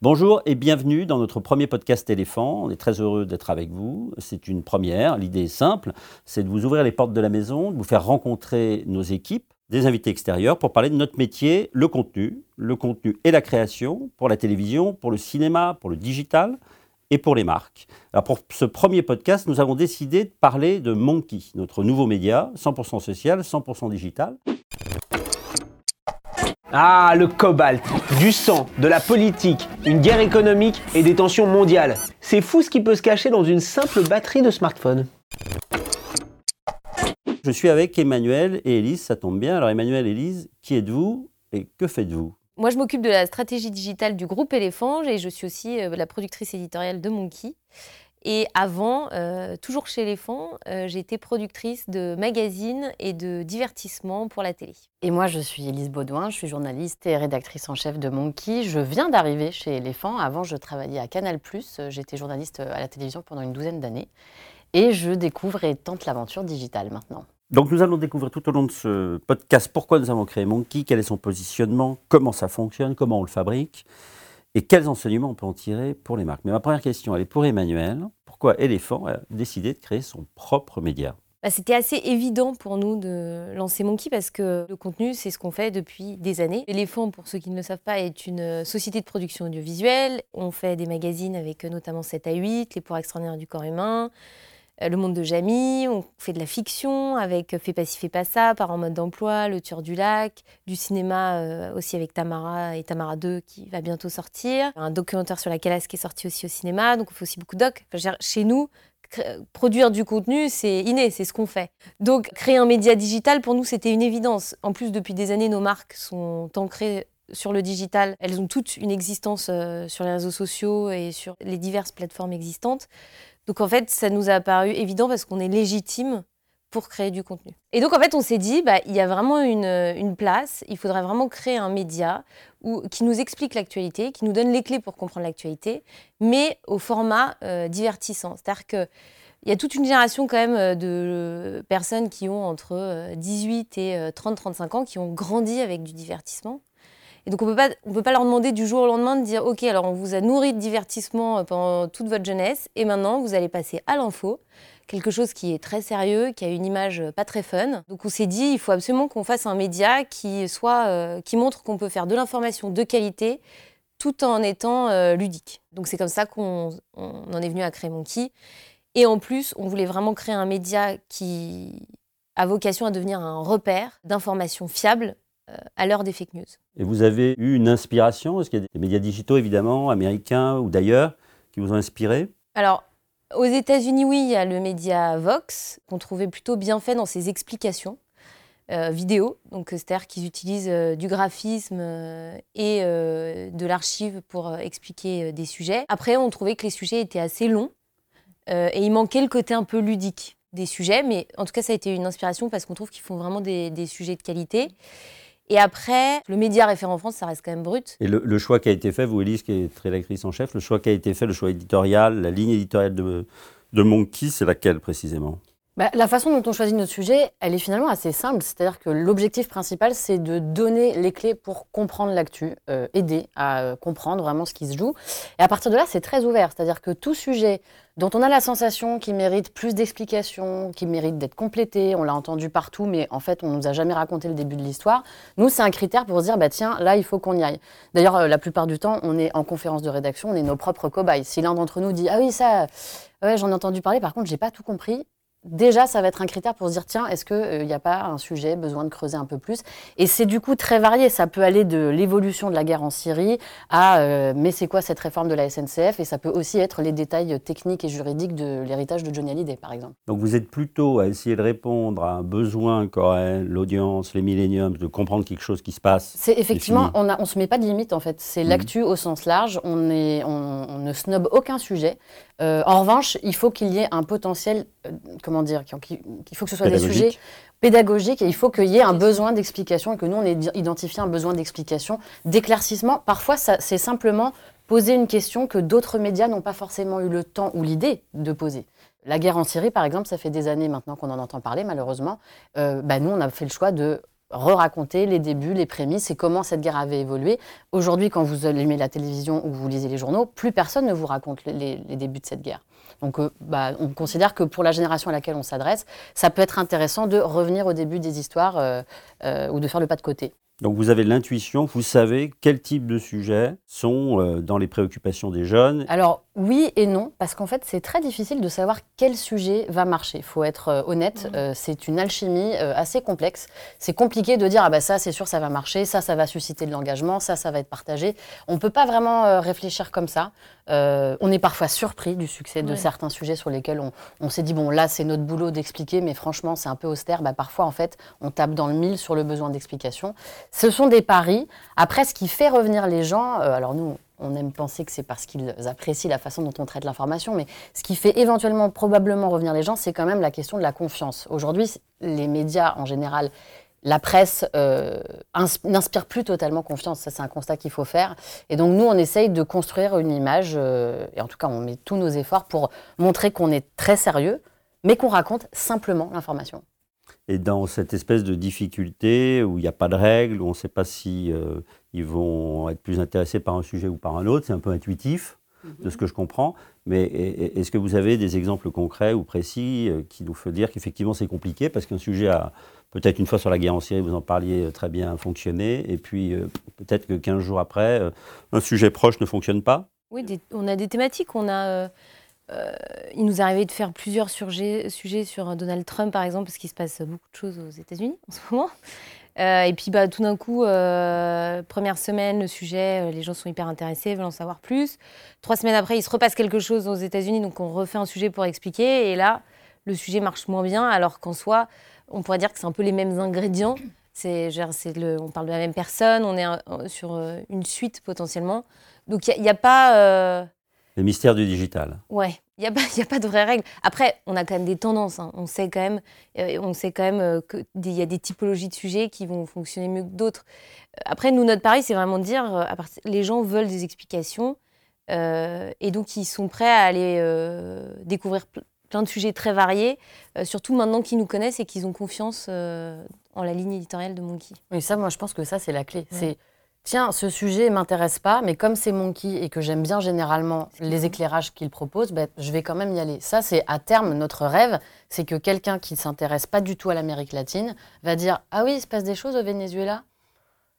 Bonjour et bienvenue dans notre premier podcast éléphant. On est très heureux d'être avec vous. C'est une première. L'idée est simple, c'est de vous ouvrir les portes de la maison, de vous faire rencontrer nos équipes, des invités extérieurs pour parler de notre métier, le contenu, le contenu et la création pour la télévision, pour le cinéma, pour le digital et pour les marques. Alors pour ce premier podcast, nous avons décidé de parler de Monkey, notre nouveau média, 100% social, 100% digital. Ah, le cobalt, du sang, de la politique, une guerre économique et des tensions mondiales. C'est fou ce qui peut se cacher dans une simple batterie de smartphone. Je suis avec Emmanuel et Élise, ça tombe bien. Alors Emmanuel et Élise, qui êtes-vous et que faites-vous? Moi, je m'occupe de la stratégie digitale du groupe Éléphant et je suis aussi euh, la productrice éditoriale de Monkey. Et avant, euh, toujours chez Éléphant, euh, j'étais productrice de magazines et de divertissements pour la télé. Et moi, je suis Élise Baudouin, je suis journaliste et rédactrice en chef de Monkey. Je viens d'arriver chez Éléphant. Avant, je travaillais à Canal+. J'étais journaliste à la télévision pendant une douzaine d'années. Et je découvre et tente l'aventure digitale maintenant. Donc nous allons découvrir tout au long de ce podcast pourquoi nous avons créé Monkey, quel est son positionnement, comment ça fonctionne, comment on le fabrique et quels enseignements on peut en tirer pour les marques? Mais ma première question, elle est pour Emmanuel. Pourquoi Elephant a décidé de créer son propre média? Bah, C'était assez évident pour nous de lancer Monkey parce que le contenu, c'est ce qu'on fait depuis des années. Elephant, pour ceux qui ne le savent pas, est une société de production audiovisuelle. On fait des magazines avec notamment 7 à 8, Les Poids extraordinaires du corps humain, euh, le monde de Jamie, on fait de la fiction avec Fais pas ci, fais pas ça, Par en mode d'emploi, Le Tueur du Lac, du cinéma euh, aussi avec Tamara et Tamara 2 qui va bientôt sortir, un documentaire sur la Calas qui est sorti aussi au cinéma, donc on fait aussi beaucoup de doc. chez nous, produire du contenu, c'est inné, c'est ce qu'on fait. Donc créer un média digital, pour nous, c'était une évidence. En plus, depuis des années, nos marques sont ancrées sur le digital. Elles ont toutes une existence euh, sur les réseaux sociaux et sur les diverses plateformes existantes. Donc en fait, ça nous a paru évident parce qu'on est légitime pour créer du contenu. Et donc en fait, on s'est dit, bah, il y a vraiment une, place, il faudrait vraiment créer un média qui nous explique l'actualité, qui nous donne les clés pour comprendre l'actualité, mais au format euh, divertissant. C'est-à-dire que il y a toute une génération quand même euh, de personnes qui ont entre 18 euh, et 30-35 ans qui ont grandi avec du divertissement. Donc on ne peut pas leur demander du jour au lendemain de dire ok alors on vous a nourri de divertissement euh, pendant toute votre jeunesse et maintenant vous allez passer à l'info, quelque chose qui est très sérieux, qui a une image pas très fun. Donc on s'est dit il faut absolument qu'on fasse un média qui soit euh, qui montre qu'on peut faire de l'information de qualité tout en étant euh, ludique. Donc c'est comme ça qu'on en est venu à créer Monkey. Et en plus, on voulait vraiment créer un média qui a vocation à devenir un repère d'informations fiables à l'heure des fake news. Et vous avez eu une inspiration? Est-ce qu'il y a des médias digitaux, évidemment, américains ou d'ailleurs, qui vous ont inspiré? Alors, aux États-Unis, oui, il y a le média Vox, qu'on trouvait plutôt bien fait dans ses explications. Euh, vidéo, donc c'est-à-dire qu'ils utilisent euh, du graphisme euh, et de l'archive pour expliquer des sujets. Après, on trouvait que les sujets étaient assez longs et il manquait le côté un peu ludique des sujets, mais en tout cas, ça a été une inspiration parce qu'on trouve qu'ils font vraiment des, des sujets de qualité. Et après, le média référent en France, ça reste quand même brut. Et le, choix qui a été fait, vous Elise, qui est rédactrice en chef, le choix qui a été fait, le choix éditorial, la ligne éditoriale de, de Monkey, c'est laquelle précisément? Bah, la façon dont on choisit notre sujet, elle est finalement assez simple. C'est-à-dire que l'objectif principal, c'est de donner les clés pour comprendre l'actu, euh, aider à euh, comprendre vraiment ce qui se joue. Et à partir de là, c'est très ouvert. C'est-à-dire que tout sujet dont on a la sensation qu'il mérite plus d'explications, qu'il mérite d'être complété, on l'a entendu partout, mais en fait, on nous a jamais raconté le début de l'histoire. Nous, c'est un critère pour se dire, bah tiens, là, il faut qu'on y aille. D'ailleurs, euh, la plupart du temps, on est en conférence de rédaction, on est nos propres cobayes. Si l'un d'entre nous dit, ah oui, ça, ouais, j'en ai entendu parler, par contre, j'ai pas tout compris, déjà, ça va être un critère pour se dire, tiens, est-ce qu'il n'y a pas un sujet, besoin de creuser un peu plus? Et c'est du coup très varié. Ça peut aller de l'évolution de la guerre en Syrie à, euh, mais c'est quoi cette réforme de la SNCF Et ça peut aussi être les détails techniques et juridiques de l'héritage de Johnny Hallyday, par exemple. Donc vous êtes plutôt à essayer de répondre à un besoin qu'aurait l'audience, les milléniums, de comprendre quelque chose qui se passe. C'est effectivement, on ne on se met pas de limite en fait. C'est mmh. l'actu au sens large. On, est, on, ne snob aucun sujet. Euh, en revanche, il faut qu'il y ait un potentiel, euh, comment dire, qu'il faut que ce soit des sujets pédagogiques et il faut qu'il y ait un besoin d'explication et que nous, on ait identifié un besoin d'explication, d'éclaircissement. Parfois, c'est simplement poser une question que d'autres médias n'ont pas forcément eu le temps ou l'idée de poser. La guerre en Syrie, par exemple, ça fait des années maintenant qu'on en entend parler, malheureusement. Euh, bah, nous, on a fait le choix de re-raconter les débuts, les prémices et comment cette guerre avait évolué. Aujourd'hui, quand vous allumez la télévision ou vous lisez les journaux, plus personne ne vous raconte les, débuts de cette guerre. Donc euh, bah, on considère que pour la génération à laquelle on s'adresse, ça peut être intéressant de revenir au début des histoires euh, euh, ou de faire le pas de côté. Donc vous avez l'intuition, vous savez quel type de sujets sont dans les préoccupations des jeunes. Alors oui et non, parce qu'en fait, c'est très difficile de savoir quel sujet va marcher. Il faut être euh, honnête, mmh. euh, c'est une alchimie euh, assez complexe. C'est compliqué de dire, ah bah ça, c'est sûr, ça va marcher, ça, ça va susciter de l'engagement, ça, ça va être partagé. On ne peut pas vraiment réfléchir comme ça. on est parfois surpris du succès de certains sujets sur lesquels on, s'est dit, bon, là, c'est notre boulot d'expliquer, mais franchement, c'est un peu austère. Bah, parfois, en fait, on tape dans le mille sur le besoin d'explication. Ce sont des paris. Après, ce qui fait revenir les gens, alors nous, on aime penser que c'est parce qu'ils apprécient la façon dont on traite l'information, mais ce qui fait éventuellement, probablement revenir les gens, c'est quand même la question de la confiance. Aujourd'hui, les médias en général, la presse euh, n'inspire plus totalement confiance. Ça, c'est un constat qu'il faut faire. Et donc, nous, on essaye de construire une image, euh, et en tout cas, on met tous nos efforts pour montrer qu'on est très sérieux, mais qu'on raconte simplement l'information. Et dans cette espèce de difficulté où il n'y a pas de règles, où on ne sait pas si euh, ils vont être plus intéressés par un sujet ou par un autre, c'est un peu intuitif de ce que je comprends. Mais est-ce que vous avez des exemples concrets ou précis euh, qui nous font dire qu'effectivement c'est compliqué parce qu'un sujet a peut-être une fois sur la guerre en Syrie, vous en parliez euh, très bien, fonctionné, et puis peut-être que 15 jours après, un sujet proche ne fonctionne pas? Oui, on a des thématiques. On a euh, il nous est arrivé de faire plusieurs sujets, sur Donald Trump, par exemple, parce qu'il se passe beaucoup de choses aux États-Unis en ce moment. Euh, et puis, bah, tout d'un coup, euh, première semaine, le sujet, les gens sont hyper intéressés, veulent en savoir plus. Trois semaines après, il se repasse quelque chose aux États-Unis, donc on refait un sujet pour expliquer. Et là, le sujet marche moins bien, alors qu'en soi, on pourrait dire que c'est un peu les mêmes ingrédients. On parle de la même personne, on est sur une suite potentiellement. Donc, il n'y a, pas le mystère du digital. Ouais, il n'y a, pas, a pas de vraies règles. Après, on a quand même des tendances. Hein. On sait quand même, euh, on sait quand même euh, qu'il y a des typologies de sujets qui vont fonctionner mieux que d'autres. Euh, après, nous, notre pari, c'est vraiment de dire, à les gens veulent des explications. et donc, ils sont prêts à aller découvrir plein de sujets très variés, surtout maintenant qu'ils nous connaissent et qu'ils ont confiance en la ligne éditoriale de Monkey. Oui, ça, moi, je pense que ça, c'est la clé. C'est tiens, ce sujet m'intéresse pas, mais comme c'est Monkey et que j'aime bien généralement les éclairages qu'il propose, ben, je vais quand même y aller. Ça, c'est à terme notre rêve, c'est que quelqu'un qui ne s'intéresse pas du tout à l'Amérique latine va dire Ah oui, il se passe des choses au Venezuela?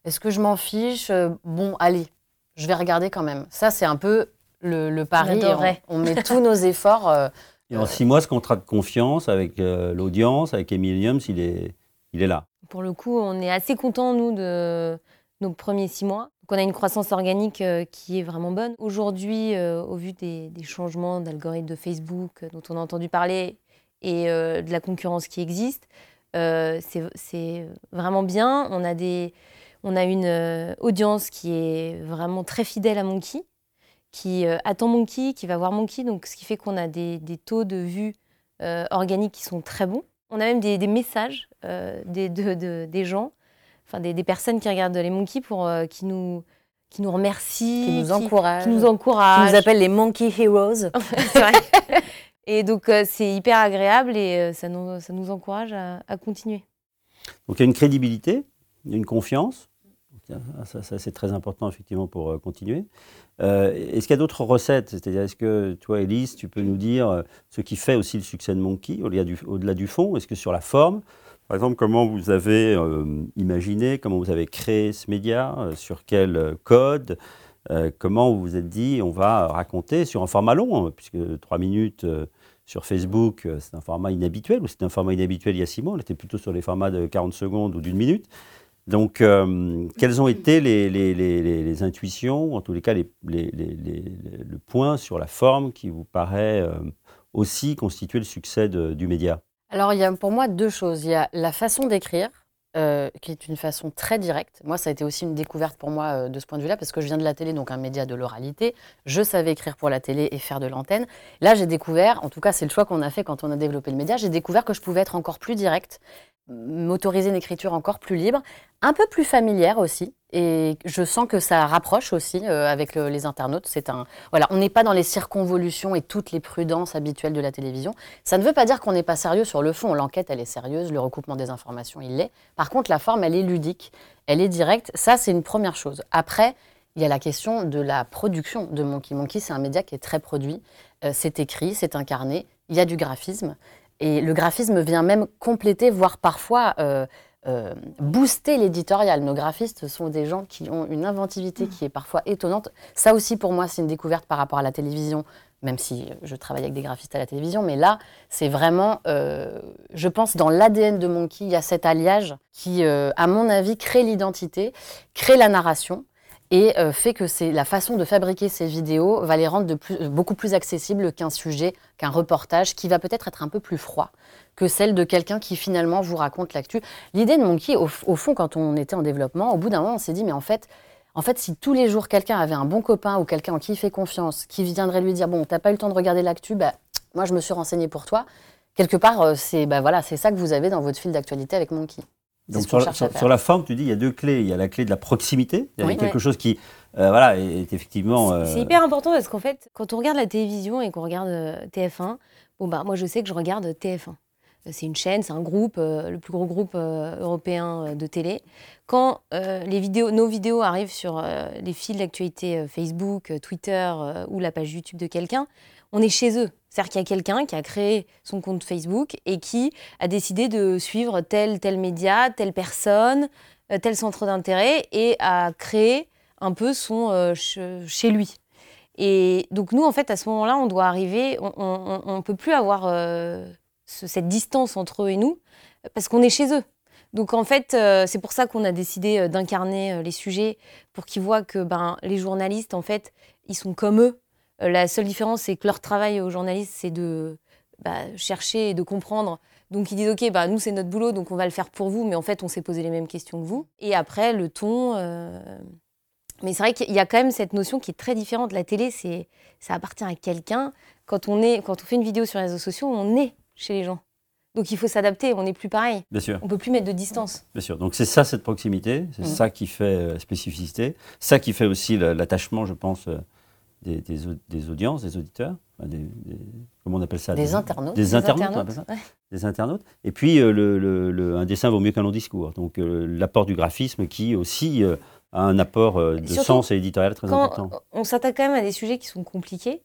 Est-ce que je m'en fiche? Bon, allez, je vais regarder quand même. Ça, c'est un peu le, pari. On, met tous nos efforts. Euh, et en six mois, ce contrat de confiance avec euh, l'audience, avec Emilium, il est, il est là. Pour le coup, on est assez content, nous, de nos premiers six mois. Donc on a une croissance organique euh, qui est vraiment bonne. Aujourd'hui, euh, au vu des, changements d'algorithme de Facebook euh, dont on a entendu parler et de la concurrence qui existe, c'est vraiment bien. On a, des, on a une audience qui est vraiment très fidèle à Monkey, qui attend Monkey, qui va voir Monkey, donc ce qui fait qu'on a des, taux de vues organiques qui sont très bons. On a même des, messages des, des gens enfin des, personnes qui regardent les monkeys pour euh, qui nous qui nous remercient, qui nous encouragent, qui nous encouragent, qui nous appellent les monkey heroes. et donc euh, c'est hyper agréable et euh, ça nous ça nous encourage à, continuer. Donc il y a une crédibilité, une confiance. Ça, ça c'est très important effectivement pour continuer. est-ce qu'il y a d'autres recettes? C'est-à-dire, est-ce que toi, Elise, tu peux nous dire ce qui fait aussi le succès de Monkey, au-delà du, au-delà du fond? Est-ce que sur la forme, par exemple, comment vous avez euh, imaginé, comment vous avez créé ce média, euh, sur quel euh, code, comment vous vous êtes dit, on va raconter sur un format long, hein, puisque trois minutes sur Facebook, c'est un format inhabituel, ou c'était un format inhabituel il y a six mois, on était plutôt sur les formats de 40 secondes ou d'une minute. Donc, quelles ont été les, intuitions, en tous les cas le point sur la forme qui vous paraît aussi constituer le succès du média? Alors, il y a pour moi deux choses. Il y a la façon d'écrire, euh, qui est une façon très directe. Moi, ça a été aussi une découverte pour moi euh, de ce point de vue-là, parce que je viens de la télé, donc un média de l'oralité. Je savais écrire pour la télé et faire de l'antenne. Là, j'ai découvert, en tout cas, c'est le choix qu'on a fait quand on a développé le média, j'ai découvert que je pouvais être encore plus directe, m'autoriser une écriture encore plus libre, un peu plus familière aussi. Et je sens que ça rapproche aussi euh, avec le- les internautes. C'est un voilà, on n'est pas dans les circonvolutions et toutes les prudences habituelles de la télévision. Ça ne veut pas dire qu'on n'est pas sérieux sur le fond. L'enquête, elle est sérieuse, le recoupement des informations, il l'est. Par contre, la forme, elle est ludique, elle est directe. Ça, c'est une première chose. Après, il y a la question de la production de Monkey. Monkey, c'est un média qui est très produit. Euh, c'est écrit, c'est incarné. Il y a du graphisme. Et le graphisme vient même compléter, voire parfois euh, euh, booster l'éditorial. Nos graphistes sont des gens qui ont une inventivité qui est parfois étonnante. Ça aussi, pour moi, c'est une découverte par rapport à la télévision, même si je travaille avec des graphistes à la télévision. Mais là, c'est vraiment, euh, je pense, dans l'ADN de Monkey, il y a cet alliage qui, euh, à mon avis, crée l'identité, crée la narration et fait que c'est la façon de fabriquer ces vidéos va les rendre beaucoup plus accessibles qu'un sujet, qu'un reportage qui va peut-être être un peu plus froid que celle de quelqu'un qui finalement vous raconte l'actu. L'idée de Monkey, au, au fond, quand on était en développement, au bout d'un moment, on s'est dit, mais en fait, en fait, si tous les jours quelqu'un avait un bon copain ou quelqu'un en qui il fait confiance, qui viendrait lui dire, bon, t'as pas eu le temps de regarder l'actu, bah, moi je me suis renseigné pour toi. Quelque part, euh, c'est bah, voilà, c'est ça que vous avez dans votre fil d'actualité avec Monkey. Donc sur la, sur- sur forme, tu dis, il y a deux clés. Il y a la clé de la proximité, il y a Oui. quelque Ouais. chose qui euh, voilà, est, est effectivement... euh, C'est hyper important parce qu'en fait, quand on regarde la télévision et qu'on regarde euh, TF1, bon bah moi je sais que je regarde TF1. Euh, C'est une chaîne, c'est un groupe, euh, le plus gros groupe euh, européen de télé. Quand nos vidéos arrivent sur les fils d'actualité Facebook, Twitter ou la page YouTube de quelqu'un, on est chez eux. C'est-à-dire qu'il y a quelqu'un qui a créé son compte Facebook et qui a décidé de suivre tel tel média, telle personne, tel centre d'intérêt et a créé un peu son che- chez lui. Et donc nous, en fait, à ce moment-là, on doit arriver, on ne peut plus avoir ce- cette distance entre eux et nous, parce qu'on est chez eux. Donc en fait, euh, c'est pour ça qu'on a décidé euh, d'incarner euh, les sujets, pour qu'ils voient que ben, les journalistes, en fait, ils sont comme eux. La seule différence, c'est que leur travail aux journalistes, c'est de bah, chercher et de comprendre. Donc ils disent, OK, bah, nous, c'est notre boulot, donc on va le faire pour vous, mais en fait, on s'est posé les mêmes questions que vous. Et après, le ton... mais c'est vrai qu'il y a quand même cette notion qui est très différente. La télé, c'est, ça appartient à quelqu'un. Quand on, est, quand on fait une vidéo sur les réseaux sociaux, on est chez les gens. Donc il faut s'adapter, on n'est plus pareil. Bien sûr. On peut plus mettre de distance. Bien sûr. Donc c'est ça cette proximité, c'est Mhm. ça qui fait euh, la spécificité, ça qui fait aussi l'attachement, je pense, euh, des, des au- des audiences, des auditeurs, des, comment on appelle ça? Des internautes. Des internautes, ça ouais. des internautes. Et puis euh, le, le- le- un dessin vaut mieux qu'un long discours. Donc euh, l'apport du graphisme qui aussi euh, a un apport euh, de Surtout, sens et éditorial très Quand important. on s'attaque quand même à des sujets qui sont compliqués,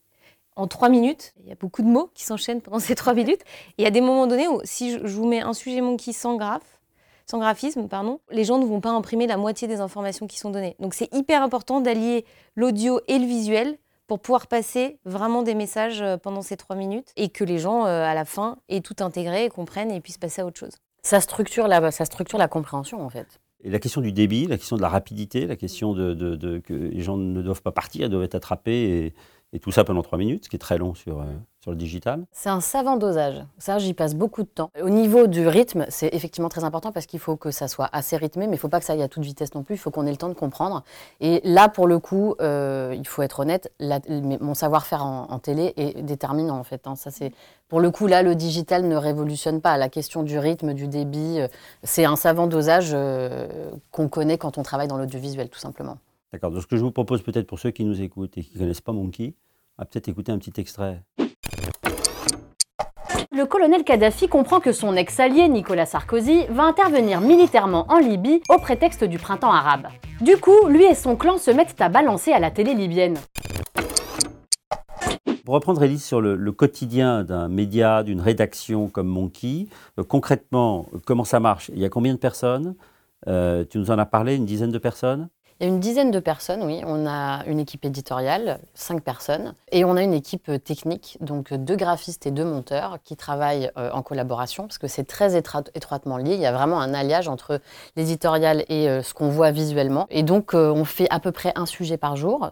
en trois minutes, il y a beaucoup de mots qui s'enchaînent pendant ces trois minutes. Et il y a des moments donnés où si je, vous mets un sujet monkey sans graphe, sans graphisme, pardon, les gens ne vont pas imprimer la moitié des informations qui sont données. Donc c'est hyper important d'allier l'audio et le visuel pour pouvoir passer vraiment des messages euh, pendant ces trois minutes et que les gens, euh, à la fin, aient tout intégré et comprennent et puissent passer à autre chose. Ça structure la, ça structure la compréhension en fait. Et la question du débit, la question de la rapidité, la question de, de- de- que les gens ne doivent pas partir, ils doivent être attrapés, et, et tout ça pendant trois minutes, ce qui est très long sur, euh, sur le digital. C'est un savant dosage. Ça, j'y passe beaucoup de temps. Au niveau du rythme, c'est effectivement très important parce qu'il faut que ça soit assez rythmé, mais il ne faut pas que ça aille à toute vitesse non plus. Il faut qu'on ait le temps de comprendre. Et là, pour le coup, euh, il faut être honnête, mon savoir-faire en, télé est déterminant en fait. hein. Ça, c'est pour le coup là, le digital ne révolutionne pas. La question du rythme, du débit, euh, c'est un savant dosage qu'on connaît quand on travaille dans l'audiovisuel, tout simplement. D'accord. Donc ce que je vous propose peut-être pour ceux qui nous écoutent et qui ne connaissent pas Monkey, on va peut-être écouter un petit extrait. Le colonel Kadhafi comprend que son ex-allié Nicolas Sarkozy va intervenir militairement en Libye au prétexte du printemps arabe. Du coup, lui et son clan se mettent à balancer à la télé libyenne. Pour reprendre, Élise, sur le, le quotidien d'un média, d'une rédaction comme Monkey, euh, concrètement, comment ça marche? Il y a combien de personnes? Euh, Tu nous en as parlé, une dizaine de personnes? Il y a une dizaine de personnes, oui. On a une équipe éditoriale, cinq personnes, et on a une équipe euh, technique, donc euh, deux graphistes et deux monteurs qui travaillent euh, en collaboration, parce que c'est très étroitement lié. Il y a vraiment un alliage entre l'éditorial et ce qu'on voit visuellement. Et donc, on fait à peu près un sujet par jour.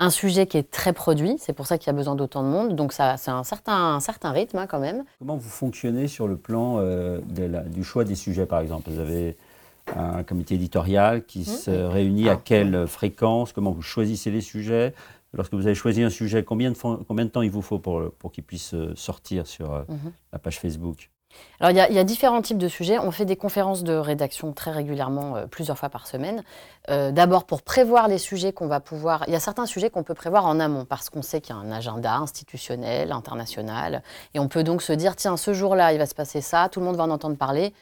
Un sujet qui est très produit, c'est pour ça qu'il y a besoin d'autant de monde. Donc, ça, c'est un certain, rythme hein, quand même. Comment vous fonctionnez sur le plan du choix des sujets, par exemple? Vous avez un comité éditorial qui se réunit à Ah, quelle fréquence Comment vous choisissez les sujets Lorsque vous avez choisi un sujet, combien de, combien de temps il vous faut pour, pour qu'il puisse euh, sortir sur euh, Mhm. la page Facebook? Alors, il y, a, il y a différents types de sujets. On fait des conférences de rédaction très régulièrement, euh, plusieurs fois par semaine. Euh, D'abord, pour prévoir les sujets qu'on va pouvoir. Il y a certains sujets qu'on peut prévoir en amont, parce qu'on sait qu'il y a un agenda institutionnel, international. Et on peut donc se dire tiens, ce jour-là, il va se passer ça, tout le monde va en entendre parler.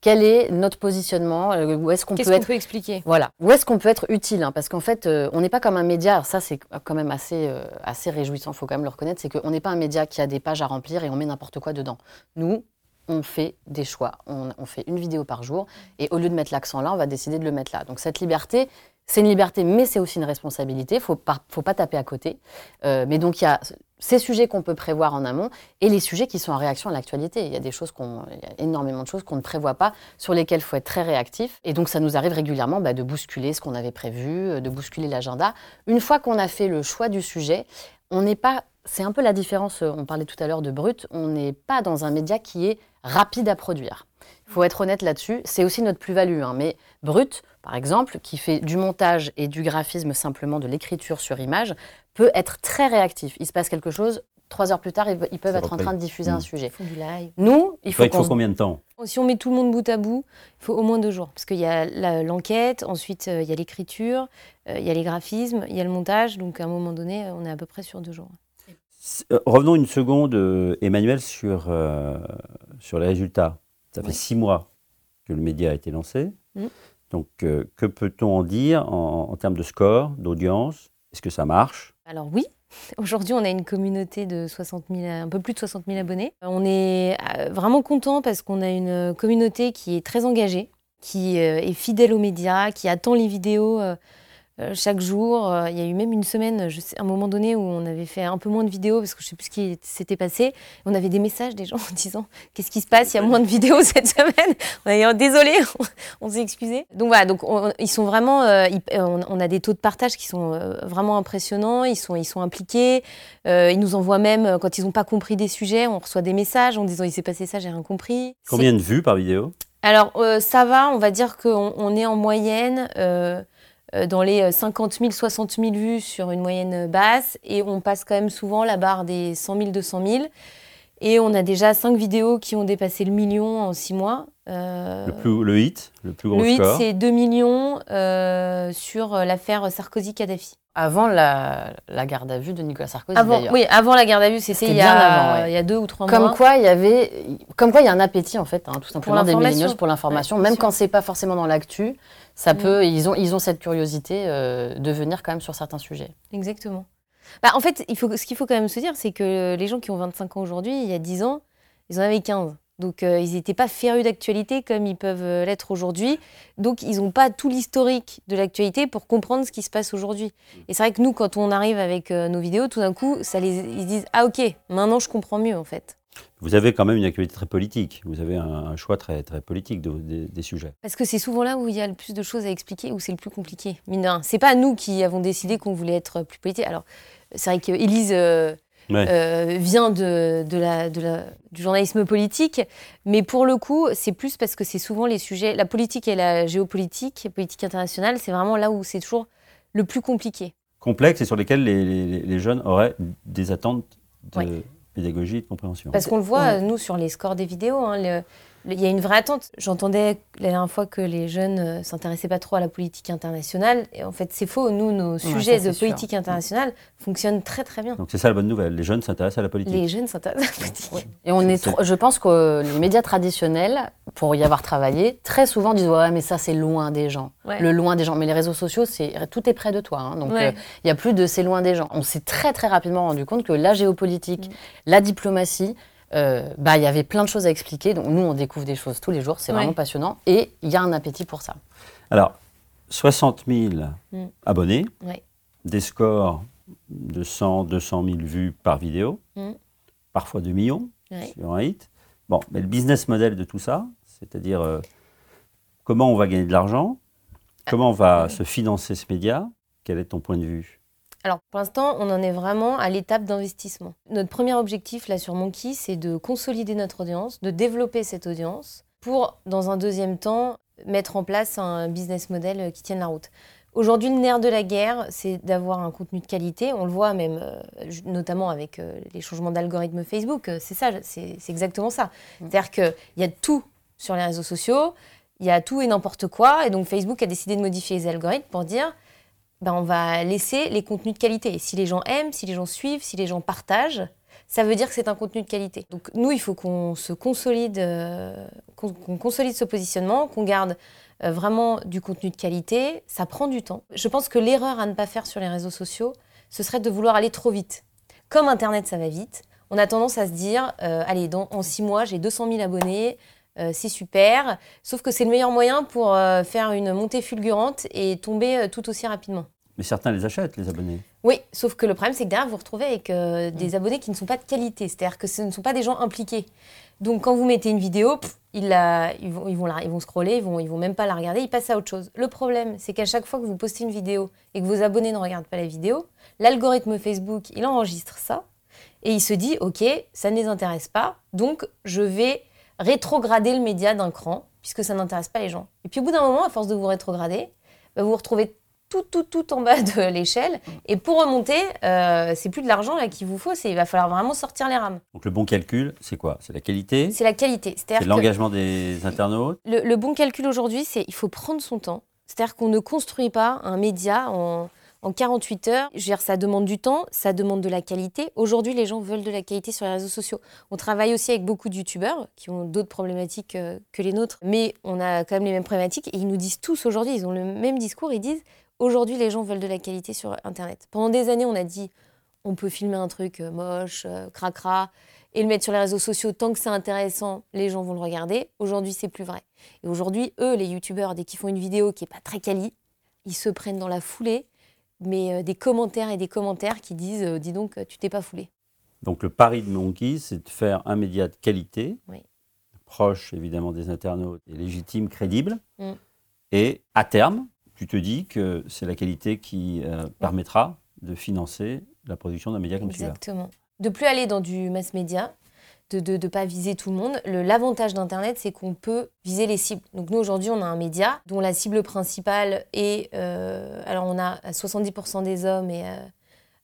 Quel est notre positionnement euh, Où est-ce qu'on Qu'est-ce peut qu'on être peut expliquer? Voilà. Où est-ce qu'on peut être utile hein? Parce qu'en fait, euh, on n'est pas comme un média. Alors ça, c'est quand même assez, euh, assez réjouissant. Il faut quand même le reconnaître. C'est qu'on n'est pas un média qui a des pages à remplir et on met n'importe quoi dedans. Nous, on fait des choix. On, on fait une vidéo par jour. Et au lieu de mettre l'accent là, on va décider de le mettre là. Donc cette liberté, c'est une liberté, mais c'est aussi une responsabilité. Il faut pas, faut pas taper à côté. Euh, mais donc il y a ces sujets qu'on peut prévoir en amont et les sujets qui sont en réaction à l'actualité. Il y a des choses qu'on, il y a énormément de choses qu'on ne prévoit pas, sur lesquelles il faut être très réactif. Et donc ça nous arrive régulièrement bah, de bousculer ce qu'on avait prévu, euh, de bousculer l'agenda. Une fois qu'on a fait le choix du sujet, on n'est pas, c'est un peu la différence. euh, On parlait tout à l'heure de brut. On n'est pas dans un média qui est rapide à produire. Il faut être honnête là-dessus. C'est aussi notre plus-value. hein. Mais brut, par exemple, qui fait du montage et du graphisme simplement de l'écriture sur image, peut être très réactif. Il se passe quelque chose, trois heures plus tard, ils ils peuvent Ça être en train de diffuser un Mm. sujet. Ils font du live. Nous, il faut Il faut combien de temps? Si on met tout le monde bout à bout, il faut au moins deux jours. Parce qu'il y a l'enquête, ensuite euh, il y a l'écriture, euh, il y a les graphismes, il y a le montage. Donc à un moment donné, on est à peu près sur deux jours. Euh, Revenons une seconde, Emmanuel, sur, euh, sur les résultats. Ça fait Oui. six mois que le média a été lancé. Mm. Donc, euh, que peut-on en dire en, termes de score, d'audience? Est-ce que ça marche? Alors oui, aujourd'hui on a une communauté de 60 000, un peu plus de 60 000 abonnés. On est euh, vraiment content parce qu'on a une communauté qui est très engagée, qui euh, est fidèle aux médias, qui attend les vidéos euh, euh, chaque jour. Euh, Il y a eu même une semaine, je sais, un moment donné où on avait fait un peu moins de vidéos parce que je sais plus ce qui s'était passé. On avait des messages des gens en disant qu'est-ce qui se passe, il y a moins de vidéos cette semaine. On a dit oh, désolé, on s'est excusé. Donc voilà, donc on- ils sont vraiment, euh, ils- euh, on, on a des taux de partage qui sont euh, vraiment impressionnants. Ils sont, ils sont impliqués. Euh, ils nous envoient même euh, quand ils n'ont pas compris des sujets, on reçoit des messages en disant il s'est passé ça, j'ai rien compris. Combien de vues par vidéo? Alors, euh, ça va, on va dire qu'on on est en moyenne euh, euh, dans les euh, 50 000, 60 000 vues sur une moyenne basse et on passe quand même souvent la barre des 100 000, 200 000. Et on a déjà 5 vidéos qui ont dépassé le million en 6 mois. Euh, le, plus, le hit, le plus gros le hit, score c'est 2 millions euh, sur euh, l'affaire Sarkozy-Kadhafi. Avant la, la garde à vue de Nicolas Sarkozy, Avant, d'ailleurs. oui, avant la garde à vue, c'était il, y a- avant, ouais. il y a deux ou trois Comme mois. quoi, il y avait, comme quoi, il y a un appétit en fait, hein, tout simplement des milléniaux pour l'information, Ouais, même bien quand c'est pas forcément dans l'actu, ça Mm. peut, ils ont, ils ont cette curiosité euh, de venir quand même sur certains sujets. Exactement. Bah, en fait, ce qu'il faut quand même se dire, c'est que les gens qui ont 25 ans aujourd'hui, il y a 10 ans, ils en avaient 15. Donc, euh, ils n'étaient pas férus d'actualité comme ils peuvent euh, l'être aujourd'hui. Donc, ils n'ont pas tout l'historique de l'actualité pour comprendre ce qui se passe aujourd'hui. Et c'est vrai que nous, quand on arrive avec euh, nos vidéos, tout d'un coup, ça les, ils se disent Ah, ok, maintenant je comprends mieux, en fait. Vous avez quand même une actualité très politique. Vous avez un, un choix très, très politique de- des- des sujets. Parce que c'est souvent là où il y a le plus de choses à expliquer, où c'est le plus compliqué. Mine de. C'est pas nous qui avons décidé qu'on voulait être plus politique. Alors, c'est vrai qu'Élise euh, Ouais. euh, vient de, de la, de la- du journalisme politique, mais pour le coup, c'est plus parce que c'est souvent les sujets. La politique et la géopolitique, la politique internationale, c'est vraiment là où c'est toujours le plus compliqué. Complexes et sur lesquels les, les- les jeunes auraient des attentes de Ouais. Pédagogie et de compréhension. Parce qu'on le voit, Ouais. nous, sur les scores des vidéos, hein, le- le- il y a une vraie attente. J'entendais la dernière fois que les jeunes ne s'intéressaient pas trop à la politique internationale. Et en fait, c'est faux. Nous, nos sujets ça, de sûr. politique internationale fonctionnent très, très bien. Donc c'est ça la bonne nouvelle. Les jeunes s'intéressent à la politique. Les jeunes s'intéressent à la politique. Et on est, je pense que les médias traditionnels, pour y avoir travaillé, très souvent disent ouais mais ça c'est loin des gens, Ouais. le loin des gens. Mais les réseaux sociaux, c'est tout est près de toi, hein. donc Ouais. euh, il y a plus de c'est loin des gens. On s'est très très rapidement rendu compte que la géopolitique, Mm. la diplomatie, euh, bah il y avait plein de choses à expliquer. Donc nous on découvre des choses tous les jours, c'est Ouais. vraiment passionnant et il y a un appétit pour ça. Alors, 60 000 Mm. abonnés, Ouais. des scores de 100, 200 000 vues par vidéo, Mm. parfois 2 millions Ouais. sur un hit. Bon, mais le business model de tout ça, c'est-à-dire euh, comment on va gagner de l'argent, comment on va se financer ce média, quel est ton point de vue? Alors, pour l'instant, on en est vraiment à l'étape d'investissement. Notre premier objectif, là, sur Monkey, c'est de consolider notre audience, de développer cette audience pour, dans un deuxième temps, mettre en place un business model qui tienne la route. Aujourd'hui, le nerf de la guerre, c'est d'avoir un contenu de qualité. On le voit même, euh, notamment avec euh, les changements d'algorithme Facebook. Euh, c'est ça, c'est exactement ça. Mm. C'est-à-dire qu'il y a tout sur les réseaux sociaux, il y a tout et n'importe quoi. Et donc, Facebook a décidé de modifier les algorithmes pour dire ben, on va laisser les contenus de qualité. Si les gens aiment, si les gens suivent, si les gens partagent, ça veut dire que c'est un contenu de qualité. Donc nous, il faut qu'on se consolide, qu'on consolide ce positionnement, qu'on garde euh, vraiment du contenu de qualité. Ça prend du temps. Je pense que l'erreur à ne pas faire sur les réseaux sociaux, ce serait de vouloir aller trop vite. Comme Internet, ça va vite, on a tendance à se dire, euh, allez, dans, en six mois, j'ai 200 000 abonnés, euh, c'est super. Sauf que c'est le meilleur moyen pour faire une montée fulgurante et tomber tout aussi rapidement. Mais certains les achètent, les abonnés. Oui, sauf que le problème, c'est que derrière, vous vous retrouvez avec des abonnés qui ne sont pas de qualité. C'est-à-dire que ce ne sont pas des gens impliqués. Donc, quand vous mettez une vidéo, ils, vont, ils, vont ils vont scroller, ils vont, ils vont même pas la regarder, ils passent à autre chose. Le problème, c'est qu'à chaque fois que vous postez une vidéo et que vos abonnés ne regardent pas la vidéo, l'algorithme Facebook, il enregistre ça et il se dit, OK, ça ne les intéresse pas, donc je vais rétrograder le média d'un cran puisque ça n'intéresse pas les gens. Et puis au bout d'un moment, à force de vous rétrograder, bah, vous vous retrouvez tout, tout, tout en bas de l'échelle. Et pour remonter, euh, c'est plus de l'argent là qu'il vous faut, c'est il va falloir vraiment sortir les rames. Donc le bon calcul, c'est quoi? C'est la qualité? C'est la qualité. C'est l'engagement des internautes? le, bon calcul aujourd'hui, c'est il faut prendre son temps. C'est-à-dire qu'on ne construit pas un média en, en 48 heures. Ça demande du temps, ça demande de la qualité. Aujourd'hui, les gens veulent de la qualité sur les réseaux sociaux. On travaille aussi avec beaucoup de youtubeurs qui ont d'autres problématiques euh, que les nôtres, mais on a quand même les mêmes problématiques et ils nous disent tous aujourd'hui, ils ont le même discours, ils disent Aujourd'hui, les gens veulent de la qualité sur Internet. Pendant des années, on a dit on peut filmer un truc euh, moche, euh, cracra, et le mettre sur les réseaux sociaux. Tant que c'est intéressant, les gens vont le regarder. Aujourd'hui, c'est plus vrai. Et aujourd'hui, eux, les youtubeurs, dès qu'ils font une vidéo qui n'est pas très quali, ils se prennent dans la foulée, mais euh, des commentaires et des commentaires qui disent dis donc, tu t'es pas foulé. Donc le pari de Monkey, c'est de faire un média de qualité, proche évidemment des internautes, et légitime, crédible, mm. et à terme, tu te dis que c'est la qualité qui euh, permettra de financer la production d'un média comme celui-là. Exactement. De plus aller dans du mass média, de ne pas viser tout le monde. L'avantage d'Internet, c'est qu'on peut viser les cibles. Donc nous, aujourd'hui, on a un média dont la cible principale est... Euh, alors on a 70% des hommes et euh,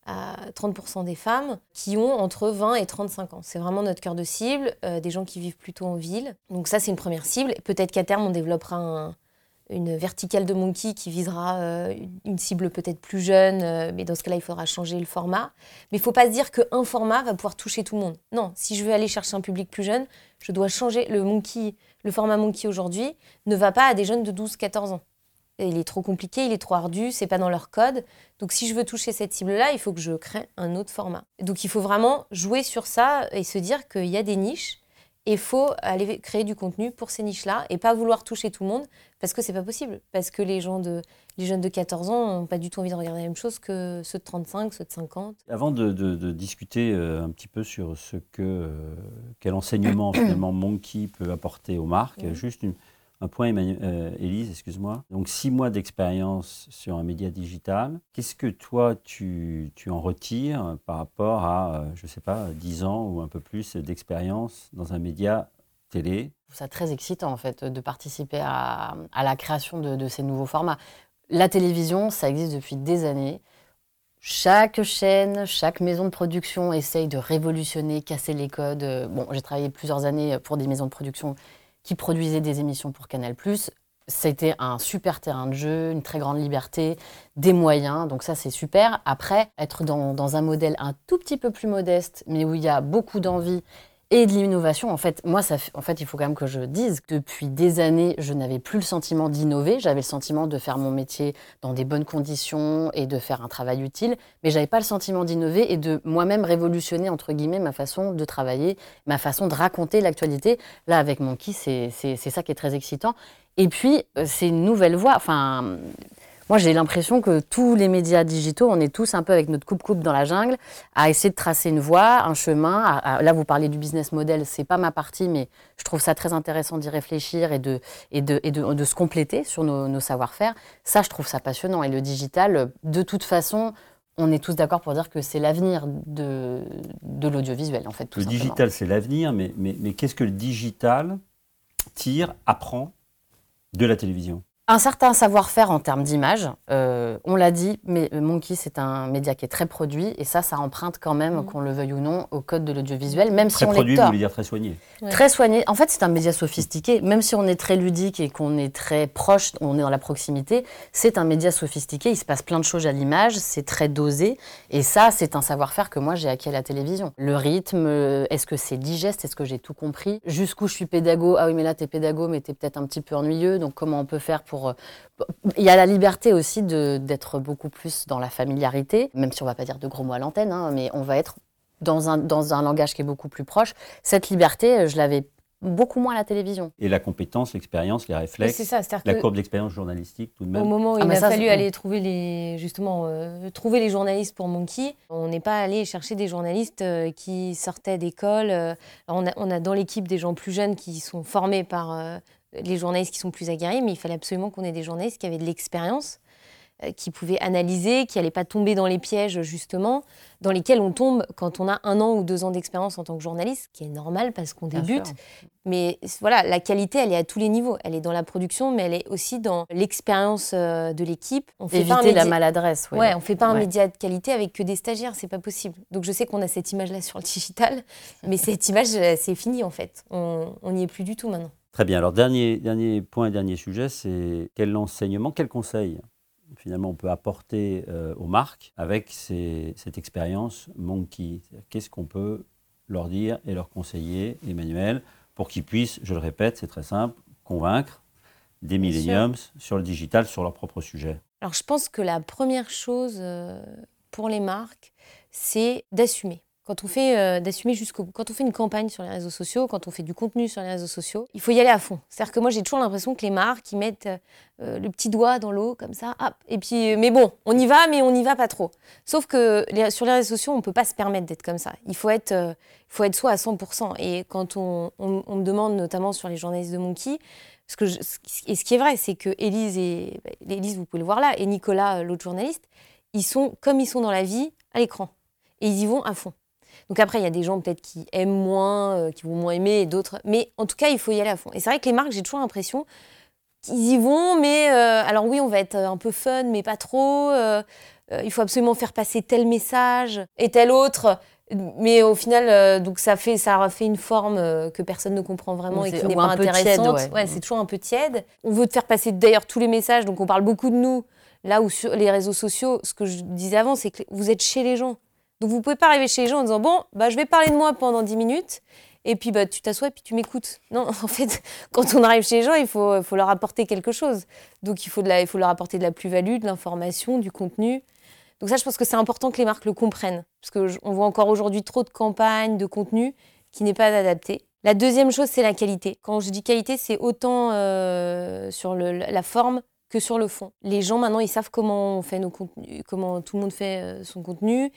à 30% des femmes qui ont entre 20 et 35 ans. C'est vraiment notre cœur de cible, des gens qui vivent plutôt en ville. Donc ça, c'est une première cible. Peut-être qu'à terme, on développera un, une verticale de Monkey qui visera euh, une cible peut-être plus jeune, euh, mais dans ce cas-là, il faudra changer le format. Mais il ne faut pas se dire qu'un format va pouvoir toucher tout le monde. Non, si je veux aller chercher un public plus jeune, je dois changer. Le, monkey, le format Monkey aujourd'hui ne va pas à des jeunes de 12-14 ans. il est trop compliqué, il est trop ardu, c'est pas dans leur code. Donc si je veux toucher cette cible-là, il faut que je crée un autre format. Donc il faut vraiment jouer sur ça et se dire qu'il y a des niches il faut aller créer du contenu pour ces niches-là et pas vouloir toucher tout le monde parce que c'est pas possible. Parce que les, gens de, les jeunes de 14 ans n'ont pas du tout envie de regarder la même chose que ceux de 35, ceux de 50. Avant de, discuter euh, un petit peu sur ce que, euh, quel enseignement finalement Monkey peut apporter aux marques, juste une, un point, euh, Élise, excuse-moi. Donc, six mois d'expérience sur un média digital. Qu'est-ce que toi, tu, tu, en retires par rapport à, euh, je ne sais pas, dix ans ou un peu plus d'expérience dans un média télé? Je trouve ça très excitant, en fait, de participer à, à la création de, de, ces nouveaux formats. La télévision, ça existe depuis des années. Chaque chaîne, chaque maison de production essaye de révolutionner, casser les codes. Bon, j'ai travaillé plusieurs années pour des maisons de production qui produisait des émissions pour Canal+. C'était un super terrain de jeu, une très grande liberté, des moyens, donc ça c'est super. Après, être dans, dans, un modèle un tout petit peu plus modeste, mais où il y a beaucoup d'envie et de l'innovation. En fait, moi, ça, en fait, il faut quand même que je dise depuis des années, je n'avais plus le sentiment d'innover. J'avais le sentiment de faire mon métier dans des bonnes conditions et de faire un travail utile, mais j'avais pas le sentiment d'innover et de moi-même révolutionner entre guillemets ma façon de travailler, ma façon de raconter l'actualité. Là, avec Monkey, c'est ça qui est très excitant. Et puis, euh, c'est une nouvelle voie. Enfin, moi, j'ai l'impression que tous les médias digitaux, on est tous un peu avec notre coupe-coupe dans la jungle, à essayer de tracer une voie, un chemin. là, vous parlez du business model, c'est pas ma partie, mais je trouve ça très intéressant d'y réfléchir et de, et de, et de, se compléter sur nos, savoir-faire. Ça, je trouve ça passionnant. Et le digital, de toute façon, on est tous d'accord pour dire que c'est l'avenir de, de l'audiovisuel, en fait. Tout le digital, c'est l'avenir, mais, mais, mais qu'est-ce que le digital tire, apprend de la télévision? Un certain savoir-faire en termes d'image. Euh, on l'a dit, mais Monkey, c'est un média qui est très produit, et ça, ça emprunte quand même, Mm. qu'on le veuille ou non, au code de l'audiovisuel, même Très si on produit, est vous tort. voulez dire très soigné. Ouais. Très soigné. En fait, c'est un média sophistiqué. Même si on est très ludique et qu'on est très proche, on est dans la proximité, c'est un média sophistiqué. Il se passe plein de choses à l'image, c'est très dosé. Et ça, c'est un savoir-faire que moi, j'ai acquis à la télévision. Le rythme, euh, est-ce que c'est digeste, est-ce que j'ai tout compris? Jusqu'où je suis pédago? Ah oui, mais là, t'es pédago, mais t'es peut-être un petit peu ennuyeux. Donc, comment on peut faire pour... euh, Il y a la liberté aussi de- d'être beaucoup plus dans la familiarité, même si on va pas dire de gros mots à l'antenne, hein, mais on va être dans un, dans un langage qui est beaucoup plus proche. Cette liberté, euh, je l'avais beaucoup moins à la télévision. Et la compétence, l'expérience, les réflexes, ça, la courbe d'expérience journalistique tout de au même. moment où Ah, il a ça, fallu aller trouver les justement euh, trouver les journalistes pour Monkey, on n'est pas allé chercher des journalistes euh, qui sortaient d'école. euh, on, a, on a dans l'équipe des gens plus jeunes qui sont formés par euh, les journalistes qui sont plus aguerris, mais il fallait absolument qu'on ait des journalistes qui avaient de l'expérience, euh, qui pouvaient analyser, qui n'allaient pas tomber dans les pièges justement, dans lesquels on tombe quand on a un an ou deux ans d'expérience en tant que journaliste, ce qui est normal parce qu'on débute. sûr. Mais voilà, la qualité, elle est à tous les niveaux. Elle est dans la production, mais elle est aussi dans l'expérience euh, de l'équipe. On fait pas un Éviter la maladresse. oui. Ouais, on fait pas un Ouais. média de qualité avec que des stagiaires, c'est pas possible. Donc je sais qu'on a cette image-là sur le digital, mais cette image, euh, c'est fini en fait. On n'y est plus du tout maintenant. Très bien. Alors, dernier, dernier point dernier sujet, c'est quel enseignement, quel conseil finalement on peut apporter euh, aux marques avec ces- cette expérience Monkey? Qu'est-ce qu'on peut leur dire et leur conseiller, Emmanuel, pour qu'ils puissent, je le répète, c'est très simple, convaincre des millenniums sur le digital, sur leur propre sujet? Alors je pense que la première chose euh, pour les marques, c'est d'assumer. Quand on fait euh, d'assumer jusqu'au. Quand on fait une campagne sur les réseaux sociaux, quand on fait du contenu sur les réseaux sociaux, il faut y aller à fond. C'est-à-dire que moi j'ai toujours l'impression que les marques ils mettent euh, le petit doigt dans l'eau comme ça, hop. Et puis mais bon, on y va, mais on n'y va pas trop. Sauf que sur les réseaux sociaux, on peut pas se permettre d'être comme ça. Il faut être, euh, faut être soi à 100%. Et quand on, me demande notamment sur les journalistes de Monkey, que et ce qui est vrai, c'est que Élise et bah, Élise, vous pouvez le voir là, et Nicolas, euh, l'autre journaliste, ils sont comme ils sont dans la vie à l'écran, et ils y vont à fond. Donc après, il y a des gens peut-être qui aiment moins, euh, qui vont moins aimer, et d'autres. Mais en tout cas, il faut y aller à fond. Et c'est vrai que les marques, j'ai toujours l'impression qu'ils y vont, mais euh, alors oui, on va être un peu fun, mais pas trop. euh, euh, il faut absolument faire passer tel message et tel autre. Mais au final, euh, donc ça fait, ça a fait une forme euh, que personne ne comprend vraiment et qui n'est pas peu tiède, intéressante. ouais. c'est toujours un peu tiède. On veut te faire passer d'ailleurs tous les messages, donc on parle beaucoup de nous. Là où sur les réseaux sociaux, ce que je disais avant, c'est que vous êtes chez les gens. Donc vous pouvez pas arriver chez les gens en disant bon, bah je vais parler de moi pendant 10 minutes. Et puis bah, tu t'assois et puis tu m'écoutes. Non, en fait, quand on arrive chez les gens, il faut, faut leur apporter quelque chose. Donc il faut, de la, il faut leur apporter de la plus-value, de l'information, du contenu. Donc ça, je pense que c'est important que les marques le comprennent. Parce qu'on voit encore aujourd'hui trop de campagnes, de contenu qui n'est pas adapté. La deuxième chose, c'est la qualité. Quand je dis qualité, c'est autant euh, sur la forme que sur le fond. Les gens, maintenant, ils savent comment on fait nos contenus, comment tout le monde fait euh, son contenu.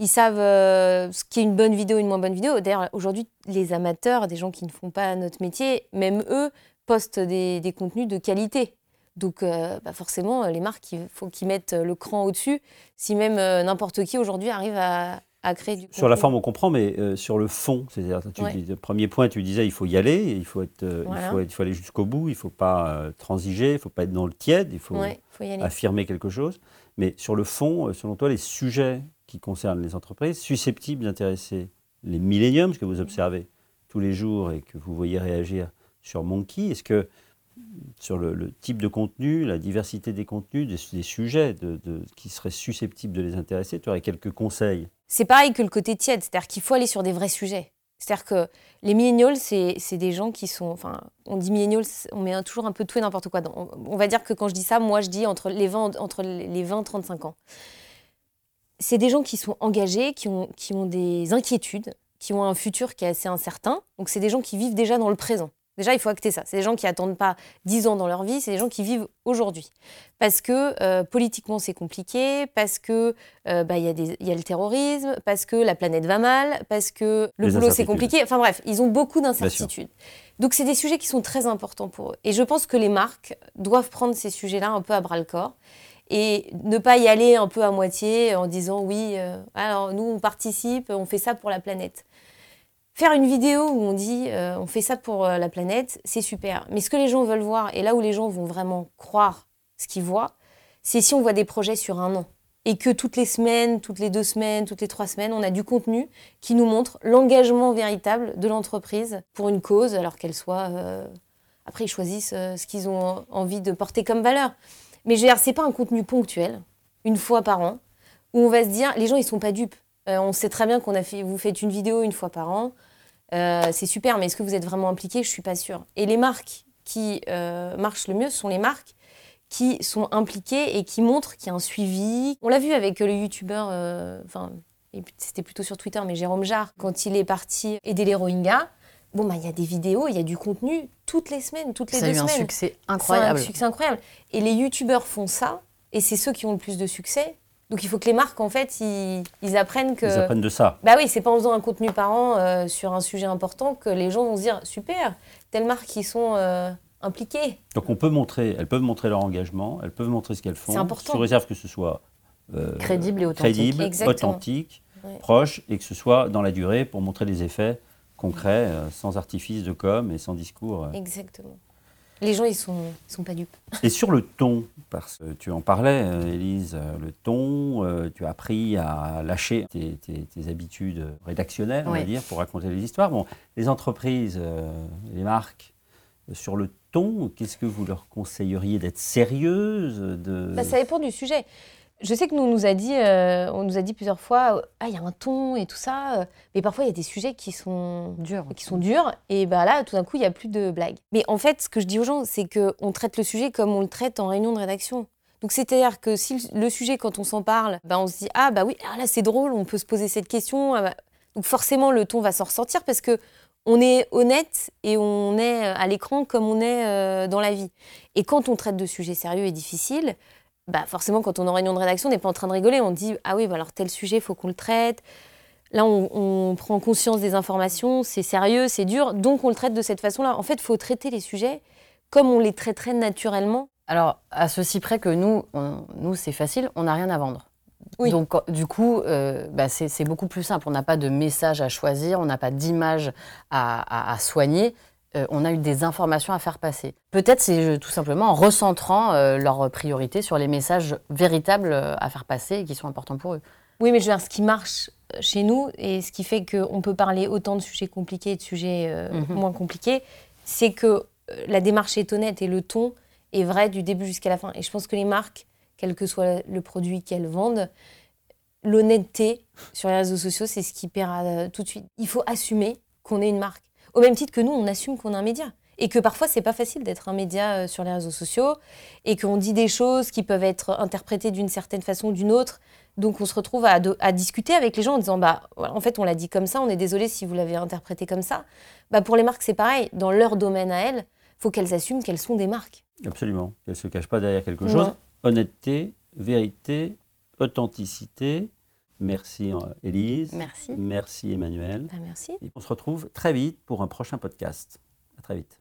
Ils savent euh, ce qui est une bonne vidéo, une moins bonne vidéo. D'ailleurs, aujourd'hui, les amateurs, des gens qui ne font pas notre métier, même eux, postent des, des contenus de qualité. Donc, euh, bah forcément, les marques, il faut qu'ils mettent le cran au-dessus. Si même euh, n'importe qui aujourd'hui arrive à, à créer du Sur la contenu. forme, on comprend, mais euh, sur le fond, c'est-à-dire, Ouais. le premier point, tu disais, il faut y aller, il faut, être, Voilà. il faut, être- il faut aller jusqu'au bout, il ne faut pas transiger, il ne faut pas être dans le tiède, il faut Ouais, affirmer quelque chose. Mais sur le fond, selon toi, les sujets qui concernent les entreprises susceptibles d'intéresser les milléniums, ce que vous observez tous les jours et que vous voyez réagir sur Monkey, est-ce que sur le, le type de contenu, la diversité des contenus, des, des sujets de- de- qui seraient susceptibles de les intéresser, tu aurais quelques conseils? C'est pareil que le côté tiède, c'est-à-dire qu'il faut aller sur des vrais sujets. C'est-à-dire que les millennials, c'est des gens qui sont. Enfin, on dit millennials, on met toujours un peu tout et n'importe quoi. on, on va dire que quand je dis ça, moi, je dis entre les 20, entre les 20 et 35 ans. C'est des gens qui sont engagés, qui ont, qui ont des inquiétudes, qui ont un futur qui est assez incertain. Donc, c'est des gens qui vivent déjà dans le présent. Déjà, il faut acter ça. C'est des gens qui attendent pas 10 ans dans leur vie, c'est des gens qui vivent aujourd'hui. Parce que euh, politiquement, c'est compliqué, parce que euh, bah, il y, y a le terrorisme, parce que la planète va mal, parce que le Les boulot, c'est compliqué. Enfin bref, ils ont beaucoup d'incertitudes. Donc, c'est des sujets qui sont très importants pour eux. Et je pense que les marques doivent prendre ces sujets-là un peu à bras-le-corps et ne pas y aller un peu à moitié en disant oui, euh, alors nous, on participe, on fait ça pour la planète. Faire une vidéo où on dit euh, on fait ça pour euh, la planète, c'est super. Mais ce que les gens veulent voir, et là où les gens vont vraiment croire ce qu'ils voient, c'est si on voit des projets sur un an. Et que toutes les semaines, toutes les deux semaines, toutes les trois semaines, on a du contenu qui nous montre l'engagement véritable de l'entreprise pour une cause, alors qu'elle soit. Après, ils choisissent ce qu'ils ont envie de porter comme valeur. Mais je veux dire, c'est pas un contenu ponctuel, une fois par an, où on va se dire, les gens, ils sont pas dupes. Euh, on sait très bien qu'on a fait, vous faites une vidéo une fois par an, euh, c'est super, mais est-ce que vous êtes vraiment impliqué? Je suis pas sûre. Et les marques qui euh, marchent le mieux sont les marques qui sont impliquées et qui montrent qu'il y a un suivi. On l'a vu avec le youtubeur, enfin, c'était plutôt sur Twitter, mais Jérôme Jarre, quand il est parti aider les Rohingyas. Bon, bah, il y a des vidéos, il y a du contenu toutes les semaines, toutes les Ça a deux eu un semaines. succès C'est incroyable. un succès incroyable. Et les youtubeurs font ça, et c'est ceux qui ont le plus de succès. Donc il faut que les marques, en fait, ils, ils apprennent que. Ils apprennent de ça. Bah oui, c'est pas en faisant un contenu par an euh, sur un sujet important que les gens vont se dire super, telles marques qui sont euh, impliquées. Donc on peut montrer, elles peuvent montrer leur engagement, elles peuvent montrer ce qu'elles font, C'est important. sous réserve que ce soit euh, Crédible et authentique. crédible, Exactement. authentique, Ouais. proche, et que ce soit dans la durée pour montrer les effets concrets, euh, sans artifice de com et sans discours. euh. Exactement. Les gens, ils sont, ils sont pas dupes. Et sur le ton, parce que tu en parlais, euh, Élise, le ton, tu as appris à lâcher tes, tes- tes habitudes rédactionnelles, on va dire, pour raconter les histoires. Bon, les entreprises, les marques, sur le ton, qu'est-ce que vous leur conseilleriez d'être sérieuses de... Bah, ça dépend du sujet. Je sais que nous on nous a dit, euh, on nous a dit plusieurs fois, ah il y a un ton et tout ça, mais parfois il y a des sujets qui sont Dur. qui sont durs et bah là tout d'un coup il y a plus de blagues. Mais en fait ce que je dis aux gens c'est que on traite le sujet comme on le traite en réunion de rédaction. Donc c'est-à-dire que si le sujet quand on s'en parle, bah, on se dit ah bah oui ah, là c'est drôle, on peut se poser cette question. ah bah. Donc forcément le ton va s'en ressortir parce que on est honnête et on est euh, à l'écran comme on est euh, dans la vie. Et quand on traite de sujets sérieux et difficiles, bah forcément, quand on est en réunion de rédaction, on n'est pas en train de rigoler. On dit Ah oui, bah alors tel sujet, il faut qu'on le traite. Là, on, on prend conscience des informations, c'est sérieux, c'est dur, donc on le traite de cette façon-là. En fait, il faut traiter les sujets comme on les traiterait naturellement. Alors, à ceci près que nous, on- nous c'est facile, on n'a rien à vendre. Oui. Donc, du coup, euh, bah, c'est c'est beaucoup plus simple. On n'a pas de message à choisir, on n'a pas d'image à, à- à soigner. Euh, on a eu des informations à faire passer. Peut-être c'est euh, tout simplement en recentrant euh, leurs priorités sur les messages véritables à faire passer et qui sont importants pour eux. Oui, mais je veux dire, ce qui marche chez nous et ce qui fait qu'on peut parler autant de sujets compliqués et de sujets euh, Mhm. moins compliqués, c'est que la démarche est honnête et le ton est vrai du début jusqu'à la fin. Et je pense que les marques, quel que soit le produit qu'elles vendent, l'honnêteté sur les réseaux sociaux, c'est ce qui paiera tout de suite. Il faut assumer qu'on est une marque. Au même titre que nous, on assume qu'on est un média. Et que parfois, c'est pas facile d'être un média euh, sur les réseaux sociaux et qu'on dit des choses qui peuvent être interprétées d'une certaine façon ou d'une autre. Donc, on se retrouve à, discuter avec les gens en disant bah, en fait, on l'a dit comme ça, on est désolé si vous l'avez interprété comme ça. Bah, pour les marques, c'est pareil. Dans leur domaine à elles, faut qu'elles assument qu'elles sont des marques. Absolument. Qu'elle ne se cache pas derrière quelque Non. chose. Honnêteté, vérité, authenticité. Merci euh, Élise. Merci. Merci Emmanuel. Bah, merci. Et on se retrouve très vite pour un prochain podcast. À très vite.